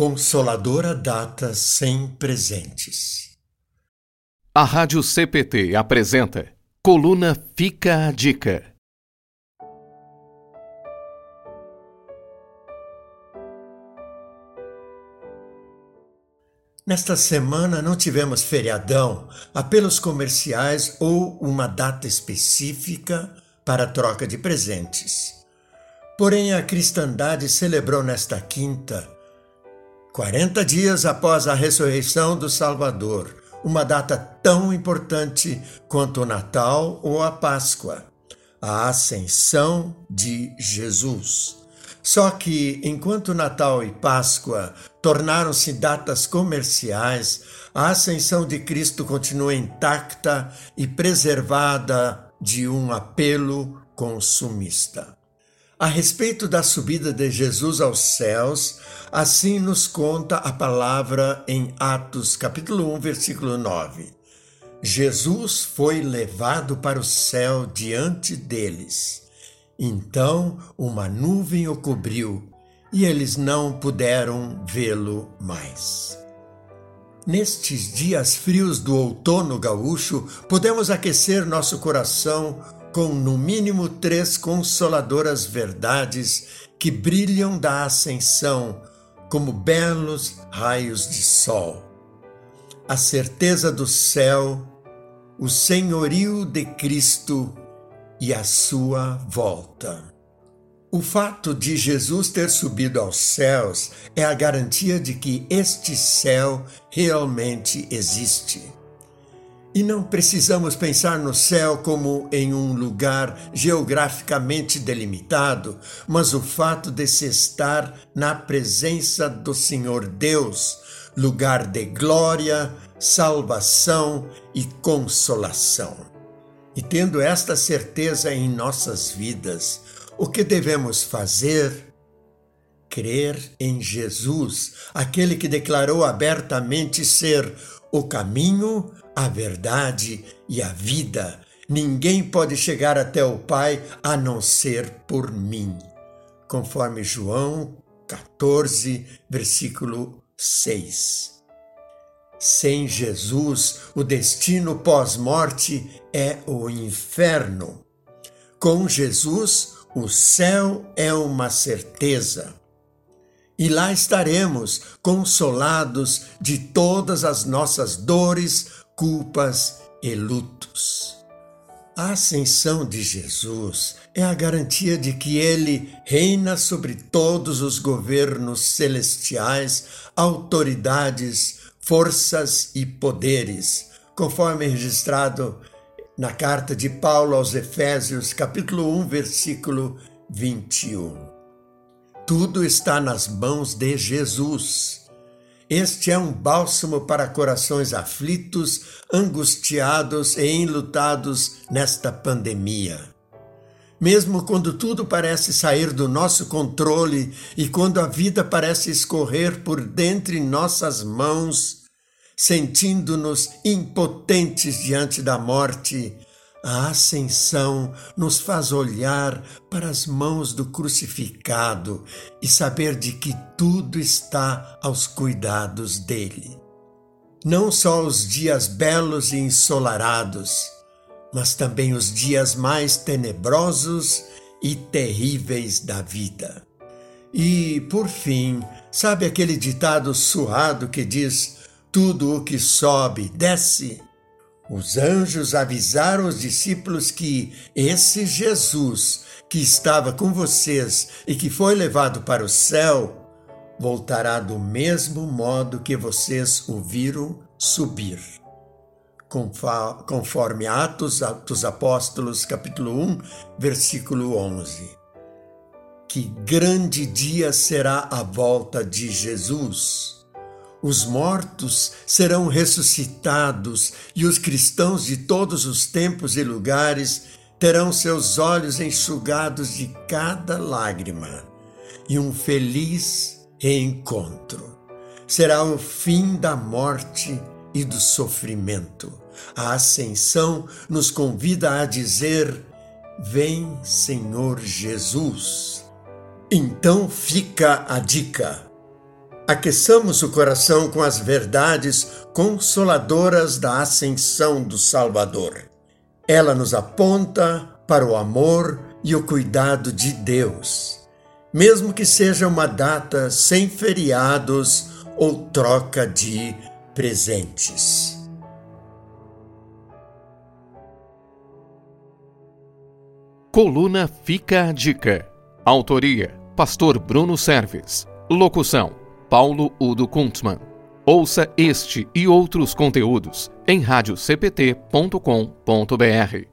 Consoladora data sem presentes. A Rádio CPT apresenta Coluna Fica a Dica. Nesta semana não tivemos feriadão, apelos comerciais ou uma data específica para troca de presentes. Porém, a cristandade celebrou nesta quinta, 40 dias após a ressurreição do Salvador, uma data tão importante quanto o Natal ou a Páscoa, a ascensão de Jesus. Só que, enquanto Natal e Páscoa tornaram-se datas comerciais, a ascensão de Cristo continua intacta e preservada de um apelo consumista. A respeito da subida de Jesus aos céus, assim nos conta a palavra em Atos, capítulo 1, versículo 9. Jesus foi levado para o céu diante deles. Então uma nuvem o cobriu e eles não puderam vê-lo mais. Nestes dias frios do outono gaúcho, podemos aquecer nosso coração com no mínimo três consoladoras verdades que brilham da ascensão como belos raios de sol. A certeza do céu, o senhorio de Cristo e a sua volta. O fato de Jesus ter subido aos céus é a garantia de que este céu realmente existe. E não precisamos pensar no céu como em um lugar geograficamente delimitado, mas o fato de se estar na presença do Senhor Deus, lugar de glória, salvação e consolação. E tendo esta certeza em nossas vidas, o que devemos fazer? Crer em Jesus, aquele que declarou abertamente ser o caminho, a verdade e a vida. Ninguém pode chegar até o Pai a não ser por mim. Conforme João 14, versículo 6. Sem Jesus, o destino pós-morte é o inferno. Com Jesus, o céu é uma certeza. E lá estaremos, consolados de todas as nossas dores, culpas e lutos. A ascensão de Jesus é a garantia de que ele reina sobre todos os governos celestiais, autoridades, forças e poderes, conforme registrado na carta de Paulo aos Efésios, capítulo 1, versículo 21. Tudo está nas mãos de Jesus. Este é um bálsamo para corações aflitos, angustiados e enlutados nesta pandemia. Mesmo quando tudo parece sair do nosso controle e quando a vida parece escorrer por dentre nossas mãos, sentindo-nos impotentes diante da morte, a ascensão nos faz olhar para as mãos do crucificado e saber de que tudo está aos cuidados dele. Não só os dias belos e ensolarados, mas também os dias mais tenebrosos e terríveis da vida. E, por fim, sabe aquele ditado surrado que diz: tudo o que sobe, desce. Os anjos avisaram os discípulos que esse Jesus que estava com vocês e que foi levado para o céu voltará do mesmo modo que vocês o viram subir. Conforme Atos dos Apóstolos, capítulo 1, versículo 11. Que grande dia será a volta de Jesus! Os mortos serão ressuscitados e os cristãos de todos os tempos e lugares terão seus olhos enxugados de cada lágrima e um feliz reencontro. Será o fim da morte e do sofrimento. A ascensão nos convida a dizer: Vem, Senhor Jesus. Então fica a dica aqueçamos o coração com as verdades consoladoras da ascensão do Salvador. Ela nos aponta para o amor e o cuidado de Deus, mesmo que seja uma data sem feriados ou troca de presentes. Coluna Fica a Dica. Autoria: Pastor Bruno Serves. Locução: Paulo Udo Kuntzmann. Ouça este e outros conteúdos em radiocpt.com.br.